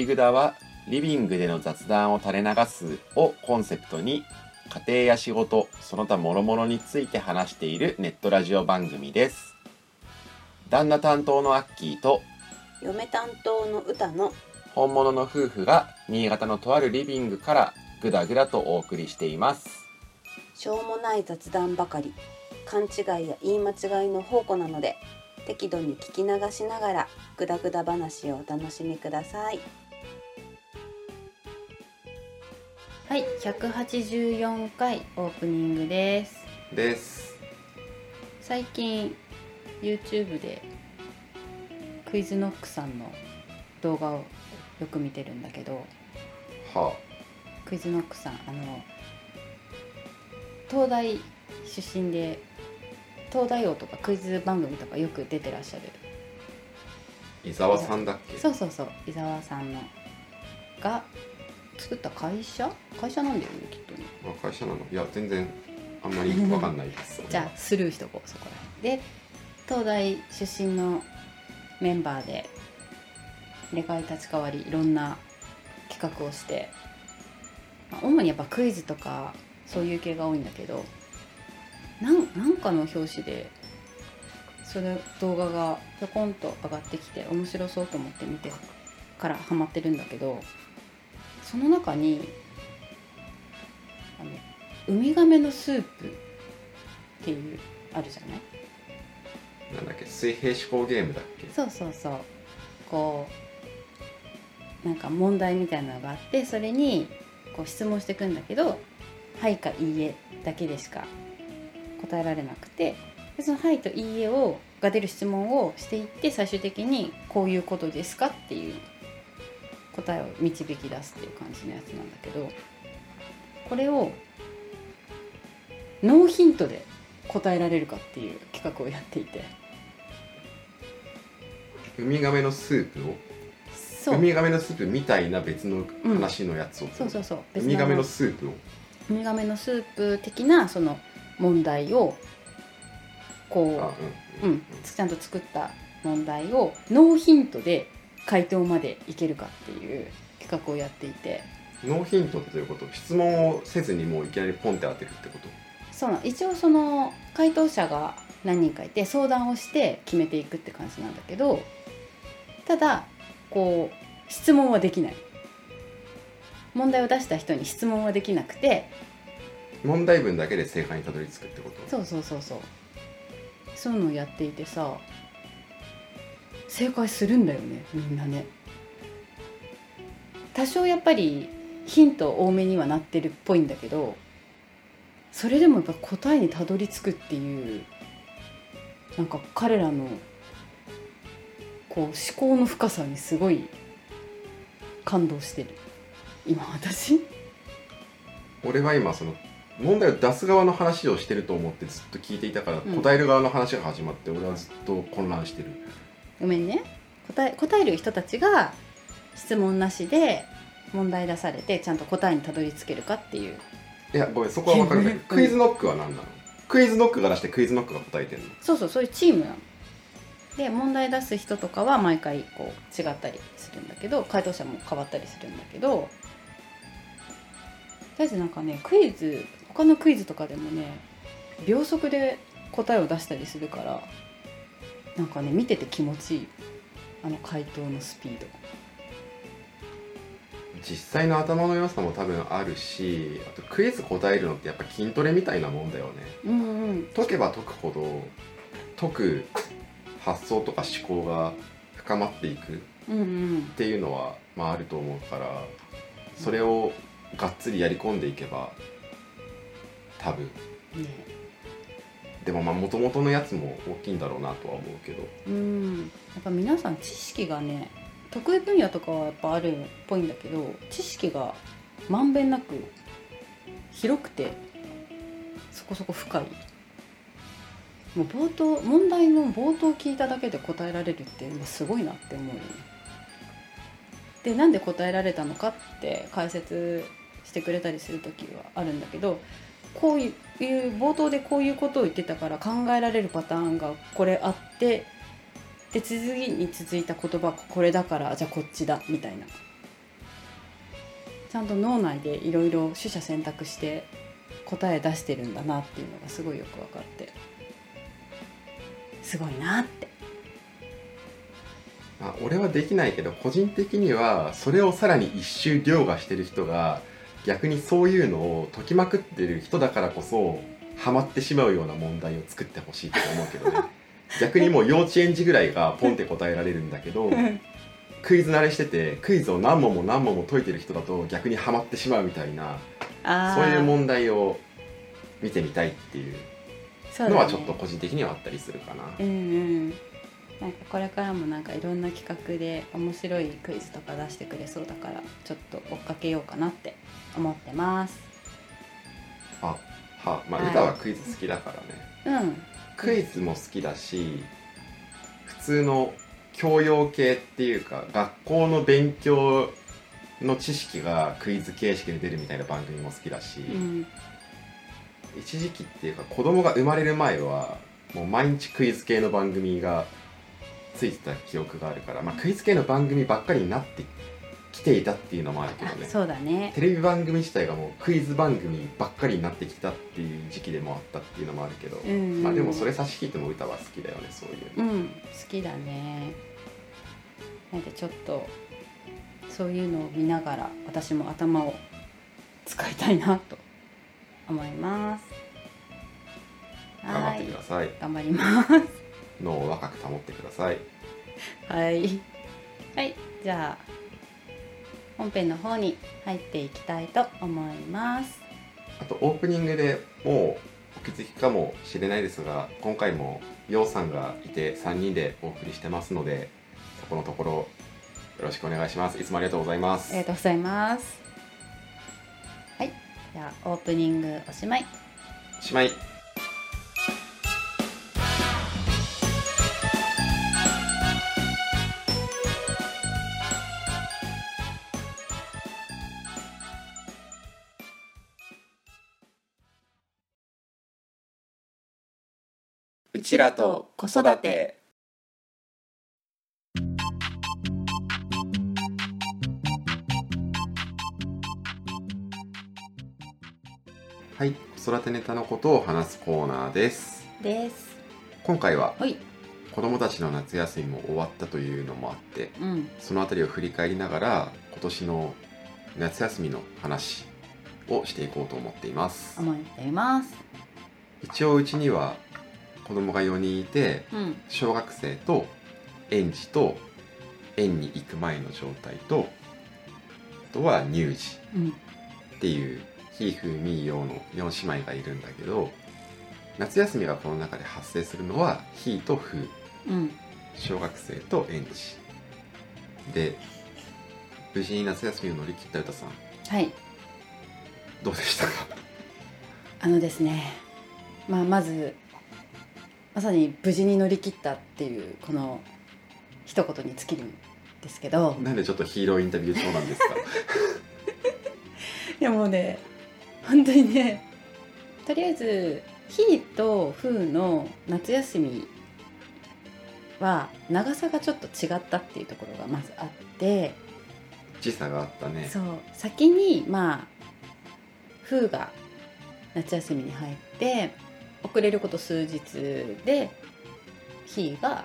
内ぐだはリビングでの雑談を垂れ流すをコンセプトに家庭や仕事その他諸々について話しているネットラジオ番組です。旦那担当のアッキーと嫁担当の歌の本物の夫婦が新潟のとあるリビングからぐだぐだとお送りしています。しょうもない雑談ばかり。勘違いや言い間違いの宝庫なので適度に聞き流しながらグダグダ話をお楽しみくださいはい184回オープニングです。です。最近 YouTube でクイズノックさんの動画をよく見てるんだけどはクイズノックさんあの東大出身で東大王とかクイズ番組とかよく出てらっしゃる。あ伊沢さんだっけ？そうそうそう伊沢さんのが作った会社？会社なんだよねきっとね。あ会社なの。いや全然あんまり わかんないです。じゃあスルーしとこうそこら辺で東大出身のメンバーで入れ替え立ち替わりいろんな企画をして、まあ主にやっぱクイズとかそういう系が多いんだけどなんなんかの表紙でその動画がぴょこんと上がってきて面白そうと思って見てからハマってるんだけどその中にあのウミガメのスープっていうあるじゃない？なんだっけ？水平思考ゲームだっけ？そうそうそう。こうなんか問題みたいなのがあってそれにこう質問していくんだけど「はい」か「いいえ」だけでしか答えられなくてでその「はい」と「いいえを」が出る質問をしていって最終的に「こういうことですか?」っていう答えを導き出すっていう感じのやつなんだけどこれをノーヒントで答えられるかっていう企画をやっていて。ウミガメのスープを？そう。ウミガメのスープみたいな別の話のやつを、そうそうそう。ウミガメのスープを？ウミガメのスープ的なその問題をあこう、ううん。ん、ちゃんと作った問題をノーヒントで回答までいけるかっていう企画をやっていて。ノーヒントってどういうこと質問をせずにもういきなりポンって当てるってこと？そうなん。一応その回答者が何人かいて相談をして決めていくって感じなんだけどただこう質問はできない。問題を出した人に質問はできなくて。問題文だけで正解にたどり着くってこと？そうそうそうそう。そういうのをやっていてさ正解するんだよねみんなね。多少やっぱりヒント多めにはなってるっぽいんだけどそれでもやっぱ答えにたどり着くっていうなんか彼らのこう思考の深さにすごい感動してる。今私。俺は今その問題を出す側の話をしてると思ってずっと聞いていたから、うん。答える側の話が始まって俺はずっと混乱してるごめんね。答え答える人たちが質問なしで問題出されてちゃんと答えにたどり着けるかっていう。いやごめんそこは分かるんだけどうん。クイズノックは何なの？クイズノックが出してクイズノックが答えてんのそうそうそういうチームなの。で問題出す人とかは毎回こう違ったりするんだけど回答者も変わったりするんだけどとりあえずなんかねクイズ他のクイズとかでもね秒速で答えを出したりするからなんかね見てて気持ちいい。あの回答のスピード。実際の頭の良さも多分あるしあとクイズ答えるのってやっぱ筋トレみたいなもんだよね。うんうん。解けば解くほど解く発想とか思考が深まっていく。っていうのは、まあ、あると思うからそれをがっつりやり込んでいけば多分。ねでもまあ元々のやつも大きいんだろうなとは思うけど。うん。やっぱ皆さん知識がね得意分野とかはやっぱあるっぽいんだけど知識がまんべんなく広くてそこそこ深い。もう冒頭問題の冒頭聞いただけで答えられるっていうすごいなって思うよね。でなんで答えられたのかって解説してくれたりする時はあるんだけどこういう冒頭でこういうことを言ってたから考えられるパターンがこれあってで次に続いた言葉これだからじゃあこっちだみたいな。ちゃんと脳内でいろいろ取捨選択して答え出してるんだなっていうのがすごいよく分かって。すごいなって。あ、俺はできないけど個人的にはそれをさらに一周凌駕してる人が逆にそういうのを解きまくってる人だからこそハマってしまうような問題を作ってほしいと思うけどね。逆にもう幼稚園児ぐらいがポンって答えられるんだけどクイズ慣れしててクイズを何問も何問も解いてる人だと逆にハマってしまうみたいなあそういうん問題を見てみたいっていうのはちょっと個人的にはあったりするかな。うんうん。なんかこれからもなんかいろんな企画で面白いクイズとか出してくれそうだからちょっと追っかけようかなって思ってます。あはまあ、はい。歌はクイズ好きだからね。うん。クイズも好きだし普通の教養系っていうか学校の勉強の知識がクイズ形式で出るみたいな番組も好きだし、うん。一時期っていうか子供が生まれる前はもう毎日クイズ系の番組がついてた記憶があるから、まあ、クイズ系の番組ばっかりになってきていたっていうのもあるけどね。あそうだね。テレビ番組自体がもうクイズ番組ばっかりになってきたっていう時期でもあったっていうのもあるけど、うん。うんまあでもそれ差し引いても歌は好きだよねそういうの。うん好きだね。なんでちょっとそういうのを見ながら私も頭を使いたいなと思います。頑張ってください頑張ります。脳を若く保ってください。はい。はいじゃあ本編の方に入っていきたいと思います。あとオープニングでもうお気づきかもしれないですが今回もようさんがいて3人でお送りしてますのでそこのところよろしくお願いします。いつもありがとうございます。ありがとうございます。はい。じゃあオープニングおしまい。おしまいらと子育て。はい子育てネタのことを話すコーナーです。です。今回ははい。子供たちの夏休みも終わったというのもあってうん。そのあたりを振り返りながら今年の夏休みの話をしていこうと思っています。思っています。一応うちには子供が4人いてうん。小学生と園児と園に行く前の状態とあとは乳児うん。っていうひーふーみーよーの4姉妹がいるんだけど夏休みがこの中で発生するのはひーとふー。うん。小学生と園児。で無事に夏休みを乗り切った歌さんはい。どうでしたか？あのですねまあまずまさに無事に乗り切ったっていうこの一言に尽きるんですけど。なんでちょっとヒーローインタビュー調なんですか？いやもうね本当にねとりあえずひーとふーの夏休みは長さがちょっと違ったっていうところがまずあって。時差があったね。そう。先にまあふーが夏休みに入って遅れること数日でひーが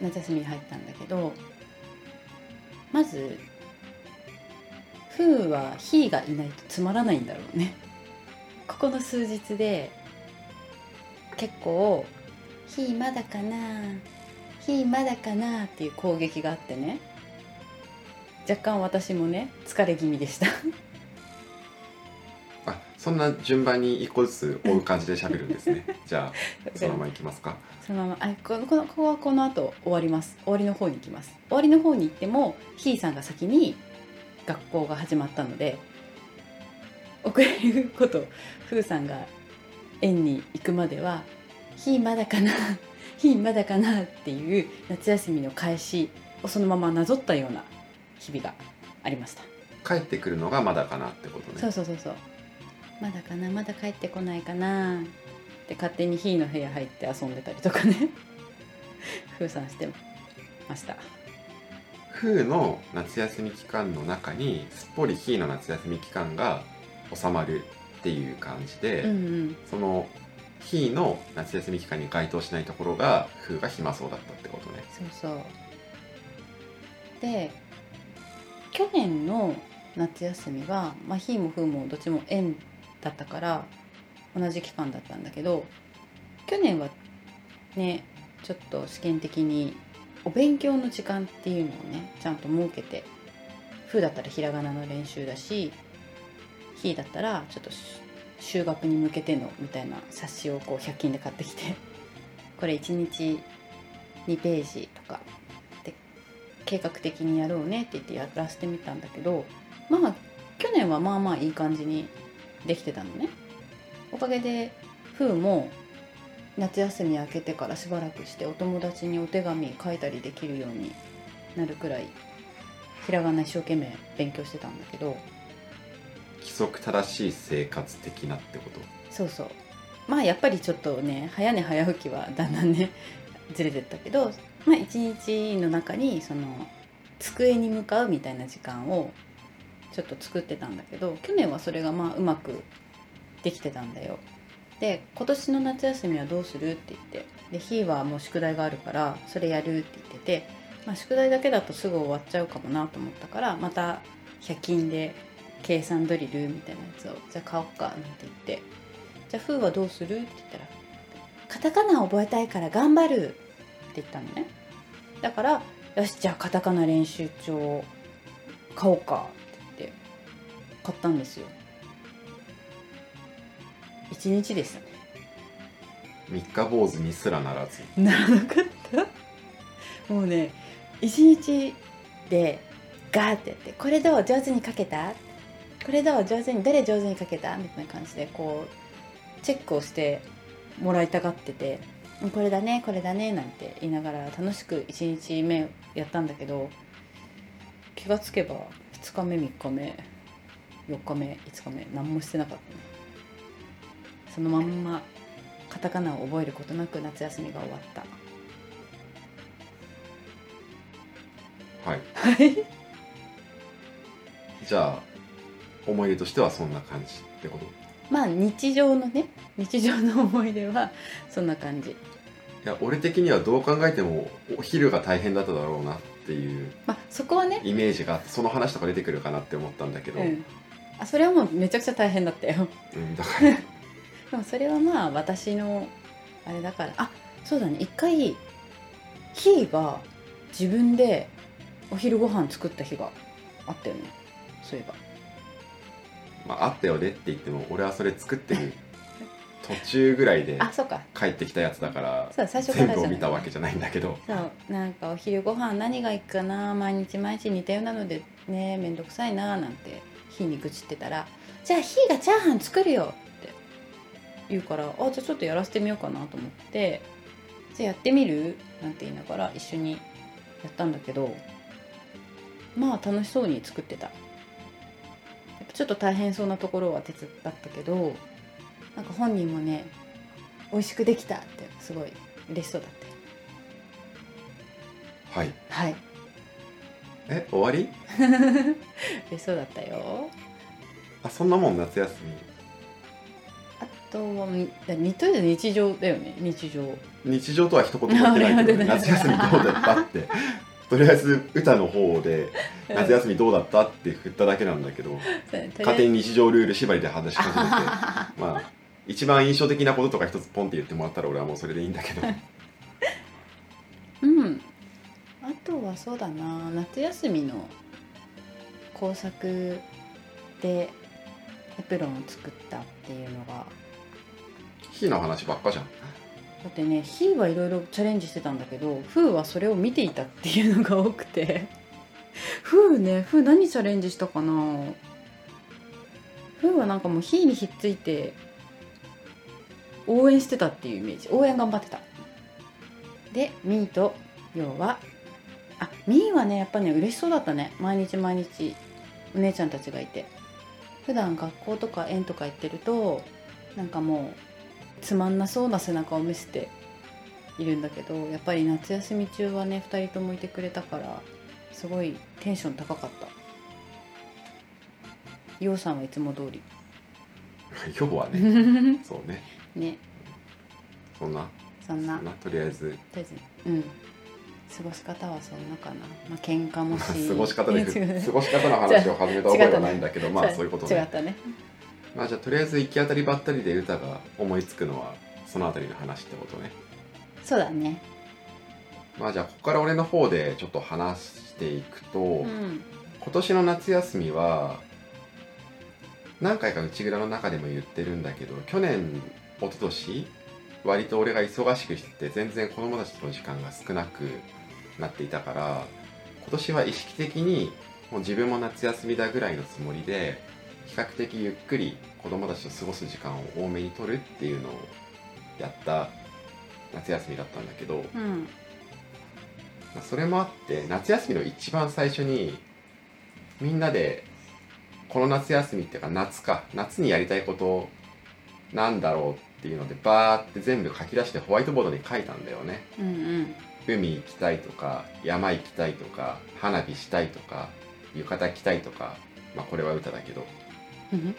夏休みに入ったんだけどまずふーはひーがいないとつまらないんだろうね。ここの数日で結構「ひーまだかなひーまだかな」っていう攻撃があってね。若干私もね疲れ気味でした。そんな順番に一個ずつ追う感じで喋るんですね。じゃあそのままいきますか。そのまま。あこのこのここはこの後終わります。終わりの方に行きます。終わりの方に行ってもひーさんが先に学校が始まったので遅れることふーさんが園に行くまでは「ひーまだかな ひーまだかな」っていう夏休みの開始をそのままなぞったような日々がありました。帰ってくるのがまだかなってことね。そうそうそうそうまだかなまだ帰ってこないかなって勝手にひーの部屋入って遊んでたりとかね。ふーさんしてました。風の夏休み期間の中にすっぽり日の夏休み期間が収まるっていう感じで、うんうん。その日の夏休み期間に該当しないところが風が暇そうだったってことね。そうそう。で去年の夏休みは、まあ、ひーもふーもどっちも園だったから同じ期間だったんだけど去年はねちょっと試験的にお勉強の時間っていうのをねちゃんと設けてふだったらひらがなの練習だしひだったらちょっと修学に向けてのみたいな冊子をこう100均で買ってきてこれ1日2ページとかで計画的にやろうねって言ってやらせてみたんだけどまあ去年はまあまあいい感じにできてたのね。おかげでふうも夏休み明けてからしばらくしてお友達にお手紙書いたりできるようになるくらいひらがな一生懸命勉強してたんだけど。規則正しい生活的なってこと？そうそう。まあやっぱりちょっとね早寝早起きはだんだんね ずれてったけどまあ一日の中にその机に向かうみたいな時間をちょっと作ってたんだけど去年はそれがまあうまくできてたんだよ。で今年の夏休みはどうするって言ってでひーはもう宿題があるからそれやるって言ってて、まあ、宿題だけだとすぐ終わっちゃうかもなと思ったからまた100均で計算ドリルみたいなやつをじゃあ買おうかなんて言ってじゃあふーはどうするって言ったらカタカナ覚えたいから頑張るって言ったのね。だからよしじゃあカタカナ練習帳買おうか。買ったんですよ。一日でしたね。三日坊主にすらならず。ならなかった。もうね一日でガーってやって「これどう上手に書けた?」これどう上手にどれ上手に書けた？みたいな感じでこうチェックをしてもらいたがってて「うんこれだねこれだね」なんて言いながら楽しく1日目やったんだけど気がつけば2日目3日目4日目5日目何もしてなかったねそのまんまカタカナを覚えることなく夏休みが終わった。はい。はい。じゃあ思い出としてはそんな感じってこと？まあ日常のね日常の思い出はそんな感じ。いや俺的にはどう考えてもお昼が大変だっただろうなっていうまあそこはね。イメージがその話とか出てくるかなって思ったんだけど、うんあそれはもうめちゃくちゃ大変だったよ。うんだから。でもそれはまあ私のあれだから。あそうだね。一回ひーが自分でお昼ご飯作った日があったよね。そういえば。まああったよねって言っても俺はそれ作ってる 途中ぐらいであそうか。帰ってきたやつだからそう最初から全部を見たわけじゃないんだけど。そうなんかお昼ご飯何がいいかな毎日毎日似たようなのでねめんどくさいななんてひーに愚痴ってたら「じゃあひーがチャーハン作るよ」って言うから「あじゃあちょっとやらせてみようかな」と思って「じゃあやってみる?」なんて言いながら一緒にやったんだけどまあ楽しそうに作ってた。ちょっと大変そうなところは手伝ったけどなんか本人もね美味しくできたってすごい嬉しそうだったよ。はい。はいえ終わり？嬉しそうだったよ。あそんなもん夏休あとはみだにとりあえず日常だよね日常。み日常とは一言も言ってないけど、ね、あ 夏休みどうだったって。とりあえず歌の方で夏休みどうだったって振っただけなんだけど勝手に日常ルール縛りで話し始めて。まあ一番印象的なこととか一つポンって言ってもらったら俺はもうそれでいいんだけど。うんあとはそうだな夏休みの工作でエプロンを作ったっていうのが。火の話ばっかじゃん。だってねヒーはいろいろチャレンジしてたんだけどフーはそれを見ていたっていうのが多くて。フーねフー何チャレンジしたかな。フーはなんかもうヒーにひっついて応援してたっていうイメージ。応援頑張ってた。でミーとヨウはあミーはねやっぱね嬉しそうだったね。毎日毎日お姉ちゃんたちがいて。普段学校とか園とか行ってるとなんかもうつまんなそうな背中を見せているんだけどやっぱり夏休み中はね2人ともいてくれたからすごいテンション高かった。ようさんはいつも通り。要はね そうね。ね。そんな。そんな。そんな。とりあえず。とりあえず。うん過ごし方はそんなかな。まあ喧嘩もし。過ごし方で 過ごし方の話を始めた覚えはないんだけどまあ そう。いうことね。違ったね。まあじゃあとりあえず行き当たりばったりで歌が思いつくのはそのあたりの話ってことね。そうだね。まあじゃあここから俺の方でちょっと話していくと、うん。今年の夏休みは何回か内蔵の中でも言ってるんだけど去年一昨年割と俺が忙しくしてて全然子供たちとの時間が少なくなっていたから今年は意識的にもう自分も夏休みだぐらいのつもりで比較的ゆっくり子供たちと過ごす時間を多めに取るっていうのをやった夏休みだったんだけど、うん。まあそれもあって夏休みの一番最初にみんなでこの夏休みっていうか夏か夏にやりたいことなんだろうっていうのでバーって全部書き出してホワイトボードに書いたんだよね。うんうん海行きたいとか山行きたいとか花火したいとか浴衣着たいとかまあこれは歌だけど。うん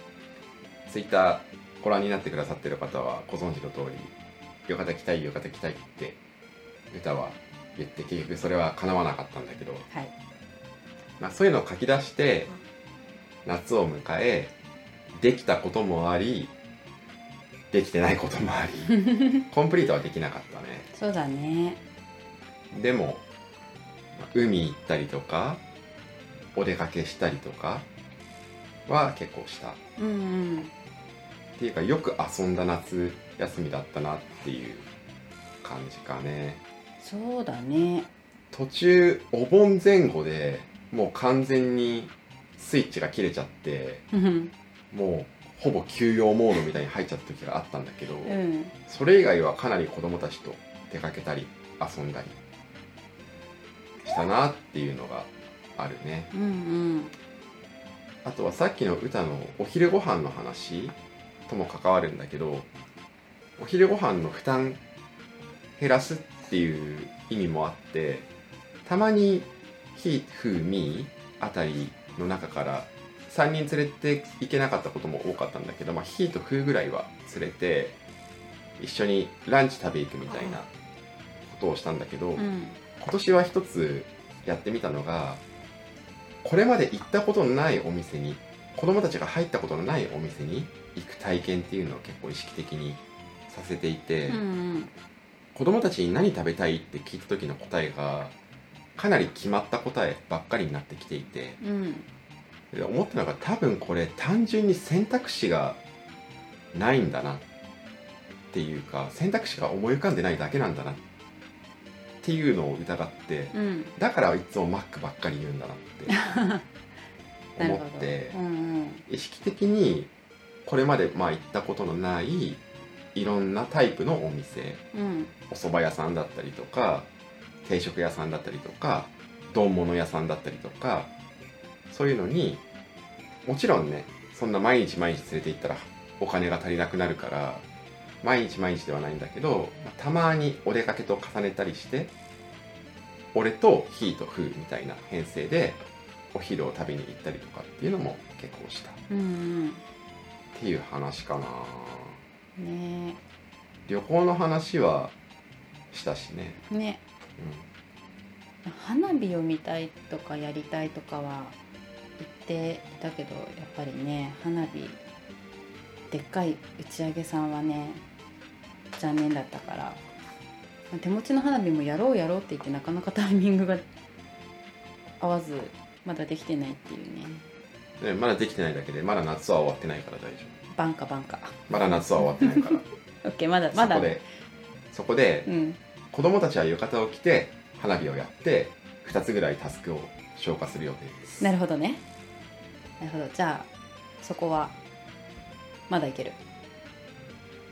ツイッターご覧になってくださってる方はご存知の通り浴衣着たい浴衣着たいって歌は言って結局それは叶わなかったんだけど。はい。まあ、そういうのを書き出して夏を迎えできたこともありできてないこともあり。コンプリートはできなかったね。そうだねでもまあ海行ったりとかお出かけしたりとかは結構した。っうんうん。ていうかよく遊んだ夏休みだったなっていう感じかね。そうだね。途中お盆前後でもう完全にスイッチが切れちゃってうんもうほぼ休養モードみたいに入っちゃった時があったんだけど、うん。それ以外はかなり子供たちと出かけたり遊んだり。したなっていうのがあるね。うんうん。あとはさっきの歌のお昼ご飯の話とも関わるんだけどお昼ご飯の負担減らすっていう意味もあってたまにひふみあたりの中から3人連れて行けなかったことも多かったんだけど、まあ、ひとふぐらいは連れて一緒にランチ食べ行くみたいなことをしたんだけど、うん今年は一つやってみたのがこれまで行ったことのないお店に子供たちが入ったことのないお店に行く体験っていうのを結構意識的にさせていて、うんうん。子供たちに何食べたいって聞いた時の答えがかなり決まった答えばっかりになってきていてうん。で思ったのが多分これ単純に選択肢がないんだなっていうか選択肢が思い浮かんでないだけなんだなっていうのを疑ってうん。だからいつもマックばっかり言うんだなって 思ってうんうん。意識的にこれまでまあ行ったことのないいろんなタイプのお店うん。お蕎麦屋さんだったりとか定食屋さんだったりとか丼物屋さんだったりとかそういうのにもちろんねそんな毎日毎日連れて行ったらお金が足りなくなるから毎日毎日ではないんだけどまあたまにお出かけと重ねたりして俺とヒーとフーみたいな編成でお昼を食べに行ったりとかっていうのも結構した。っうん。ていう話かな。うんね。旅行の話はしたしね、えね花火を見たいとかやりたいとかは言っていたけどやっぱりね花火でっかい打ち上げさんはね残念だったから。手持ちの花火もやろうやろうって言ってなかなかタイミングが合わずまだできてないっていうね。ね、まだできてないだけでまだ夏は終わってないから大丈バンカバンカ。夫まだ夏は終わってないから。オッケーまだまだ。そこでそこでうん。子供たちは浴衣を着て花火をやって2つぐらいタスクを消化する予定です。なるほどね。なるほど。じゃあそこはまだいける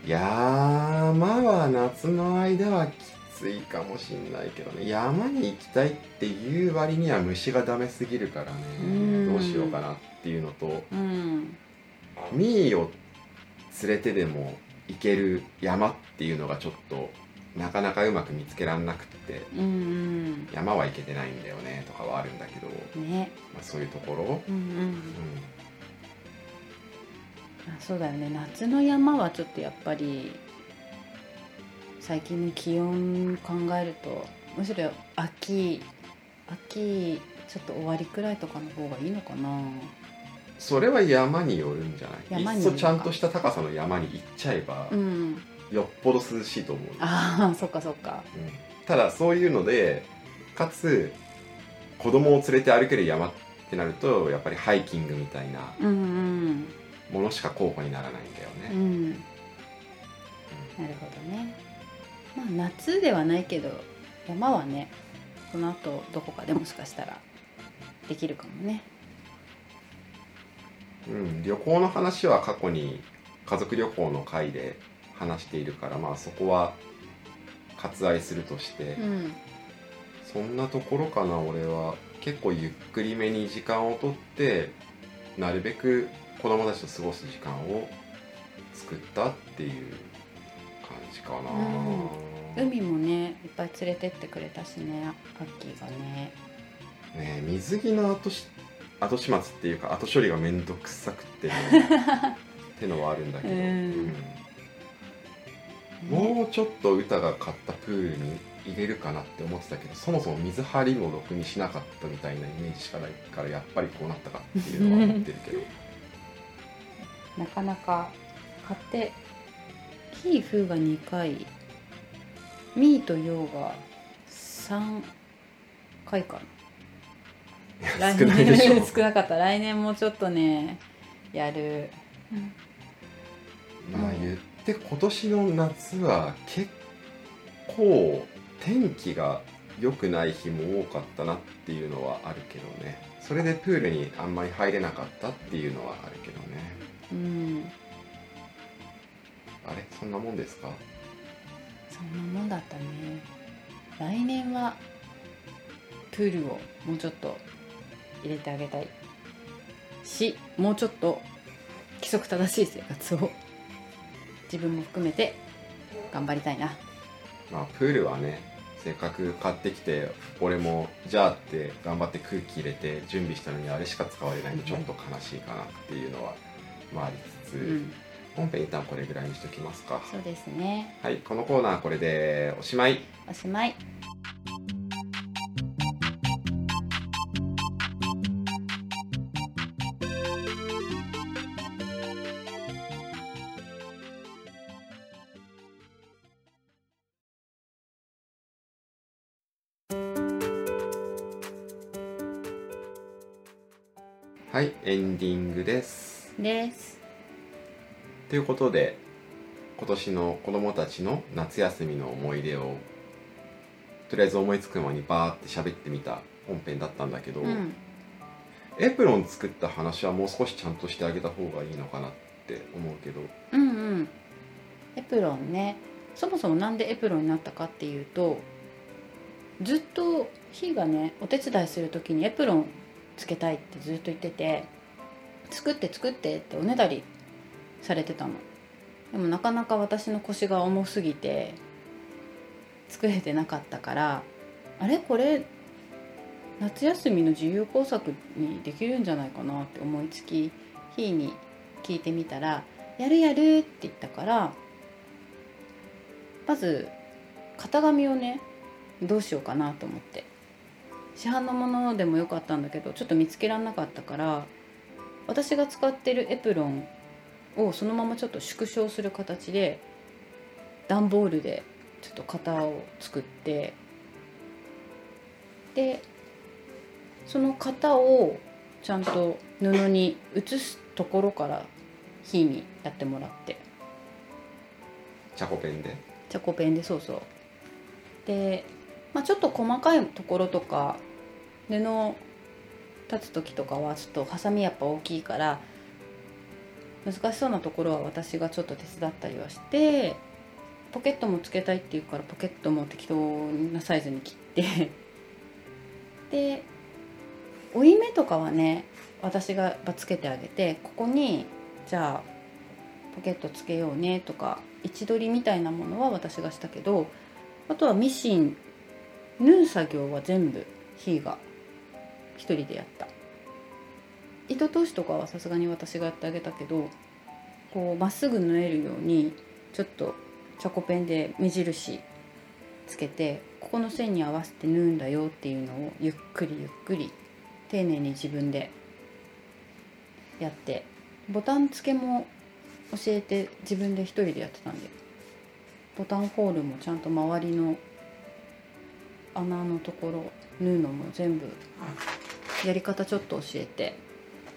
山は夏の間はきついかもしんないけどね。山に行きたいっていう割には虫がダメすぎるからうん。ねどうしようかなっていうのとうん。ミーを連れてでも行ける山っていうのがちょっとなかなかうまく見つけらんなくってうん山は行けてないんだよねとかはあるんだけど、うんね。まあ、そういうところ、うんうん。うん。あそうだよね。夏の山はちょっとやっぱり最近の気温考えるとむしろ秋秋ちょっと終わりくらいとかの方がいいのかな。それは山によるんじゃない？山にいっそちゃんとした高さの山に行っちゃえば、うん。よっぽど涼しいと思う、ああそっかそっか。うん。ただそういうのでかつ子供を連れて歩ける山ってなるとやっぱりハイキングみたいなうんうんものしか候補にならないんだよね、うん。なるほどね。まあ夏ではないけど山はねこの後どこかでもしかしたらできるかもね。うん、旅行の話は過去に家族旅行の回で話しているからまあそこは割愛するとして、うん。そんなところかな俺は。結構ゆっくりめに時間をとってなるべく子供たちと過ごす時間を作ったっていう感じかな、海もねいっぱい連れてってくれたしねアッキーがね。ねえ水着の後し後始末っていうか後処理が面倒くさくってね。ってのはあるんだけど、うん。うん。もうちょっと歌が買ったプールに入れるかなって思ってたけどそもそも水張りもろくにしなかったみたいなイメージしかないからやっぱりこうなったかっていうのは思ってるけど なかなか買ってヒーフーが2回ミーとヨーが3回かな。少ないでしょ。少なかった。来年もちょっとねやる。まあ言って今年の夏は結構天気が良くない日も多かったなっていうのはあるけどね。それでプールにあんまり入れなかったっていうのはあるけどねうん。あれそんなもんですか？そんなもんだったね。来年はプールをもうちょっと入れてあげたいしもうちょっと規則正しい生活を 自分も含めて頑張りたいな。まあプールはねせっかく買ってきて俺もじゃあって頑張って空気入れて準備したのにあれしか使われないとちょっと悲しいかなっていうのはまあありつつ、うん。本編一旦これぐらいにしときますか。そうですね。はいこのコーナーこれでおしまい。おしまい。はいエンディングですです。ということで今年の子供たちの夏休みの思い出をとりあえず思いつくままにバーって喋ってみた本編だったんだけど、うん。エプロン作った話はもう少しちゃんとしてあげた方がいいのかなって思うけど。うんうん。エプロンね。そもそもなんでエプロンになったかっていうとずっとひーがねお手伝いする時にエプロンつけたいってずっと言ってて作って作ってっておねだりされてたの。でもなかなか私の腰が重すぎて作れてなかったからあれ？これ夏休みの自由工作にできるんじゃないかなって思いつきひーに聞いてみたら「やるやる」って言ったからまず型紙をねどうしようかなと思って。市販のものでもよかったんだけどちょっと見つけられなかったから私が使ってるエプロンをそのままちょっと縮小する形で段ボールでちょっと型を作ってでその型をちゃんと布に写すところから火にやってもらって。チャコペンで？チャコペンでそうそう。で、まあ、ちょっと細かいところとか布立つ時とかはちょっとハサミやっぱ大きいから難しそうなところは私がちょっと手伝ったりはしてポケットもつけたいっていうからポケットも適当なサイズに切って。で折り目とかはね私がつけてあげてここにじゃあポケットつけようねとか位置取りみたいなものは私がしたけどあとはミシン縫う作業は全部ひーが一人でやった。糸通しとかはさすがに私がやってあげたけどこうまっすぐ縫えるようにちょっとチョコペンで目印つけてここの線に合わせて縫うんだよっていうのをゆっくりゆっくり丁寧に自分でやってボタン付けも教えて自分で一人でやってたんでボタンホールもちゃんと周りの穴のところ縫うのも全部やり方ちょっと教えて。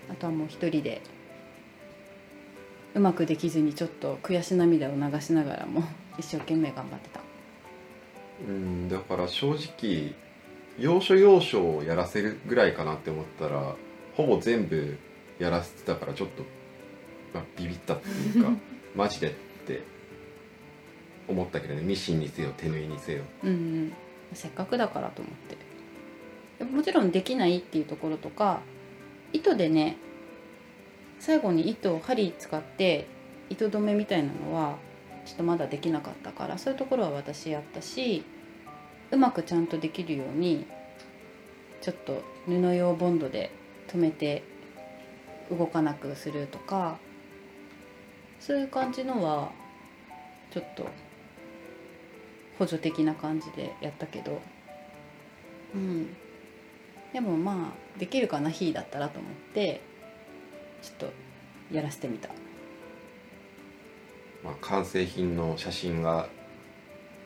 あとはもう一人で。うまくできずにちょっと悔し涙を流しながらも一生懸命頑張ってた。うんだから正直要所要所をやらせるぐらいかなって思ったらほぼ全部やらせてたからちょっと、まあ、ビビったっていうか マジでって思ったけどね。ミシンにせよ手縫いにせよ。うんうん。せっかくだからと思ってもちろんできないっていうところとか糸でね最後に糸を針使って糸止めみたいなのはちょっとまだできなかったからそういうところは私やったしうまくちゃんとできるようにちょっと布用ボンドで止めて動かなくするとかそういう感じのはちょっと補助的な感じでやったけどうん。でもまあできるかな日だったらと思ってちょっとやらせてみた。まあ、完成品の写真が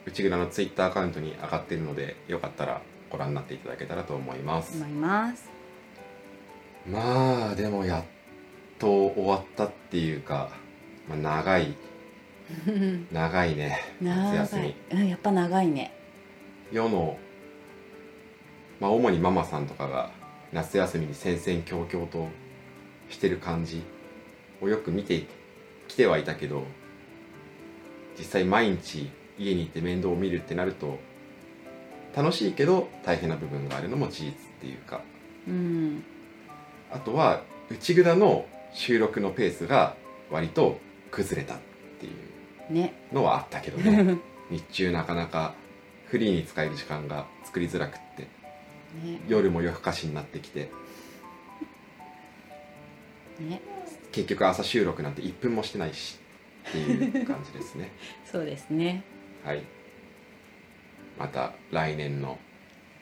内蔵のツイッターアカウントに上がっているのでよかったらご覧になっていただけたらと思います。思います。まあでもやっと終わったっていうか、まあ、長い長いね夏長休み。い、うん、やっぱ長いね。世の、まあ、主にママさんとかが夏休みに戦々恐々としてる感じをよく見てきてはいたけど実際毎日家に行って面倒を見るってなると楽しいけど大変な部分があるのも事実っていうか。うん。あとは内蔵の収録のペースが割と崩れたっていうね。のはあったけどね。日中なかなかフリーに使える時間が作りづらくってね。夜も夜更かしになってきて。ね。結局朝収録なんて1分もしてないしっていう感じですね。そうですね。はい。また来年の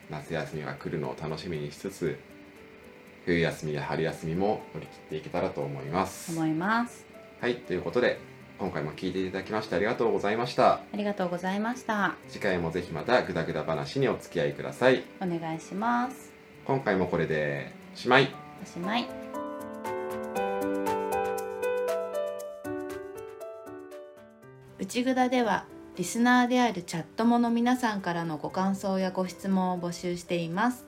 夏休みが来るのを楽しみにしつつ冬休みや春休みも乗り切っていけたらと思います。思います。はい。ということで今回も聞いていただきましてありがとうございました。ありがとうございました。次回もぜひまたグダグダ話にお付き合いください。お願いします。今回もこれでおしまい。おしまい。内ぐだではリスナーであるチャットモの皆さんからのご感想やご質問を募集しています。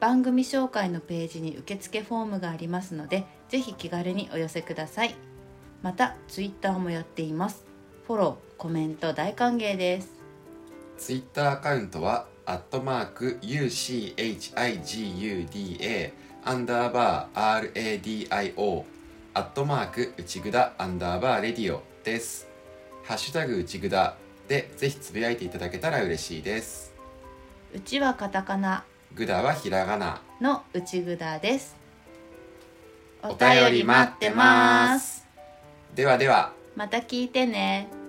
番組紹介のページに受付フォームがありますのでぜひ気軽にお寄せくださいまたツイッターもやっています。フォローコメント大歓迎です。ツイッターアカウントはアットマーク UCHIGUDA アンダーバー RADIO アットマーク内ぐだアンダーバーレディオです。ハッシュタグ内ぐだでぜひつぶやいていただけたら嬉しいです。うちはカタカナ。ぐだはひらがな。の内ぐだです。お便り待ってますではでは。また聞いてね。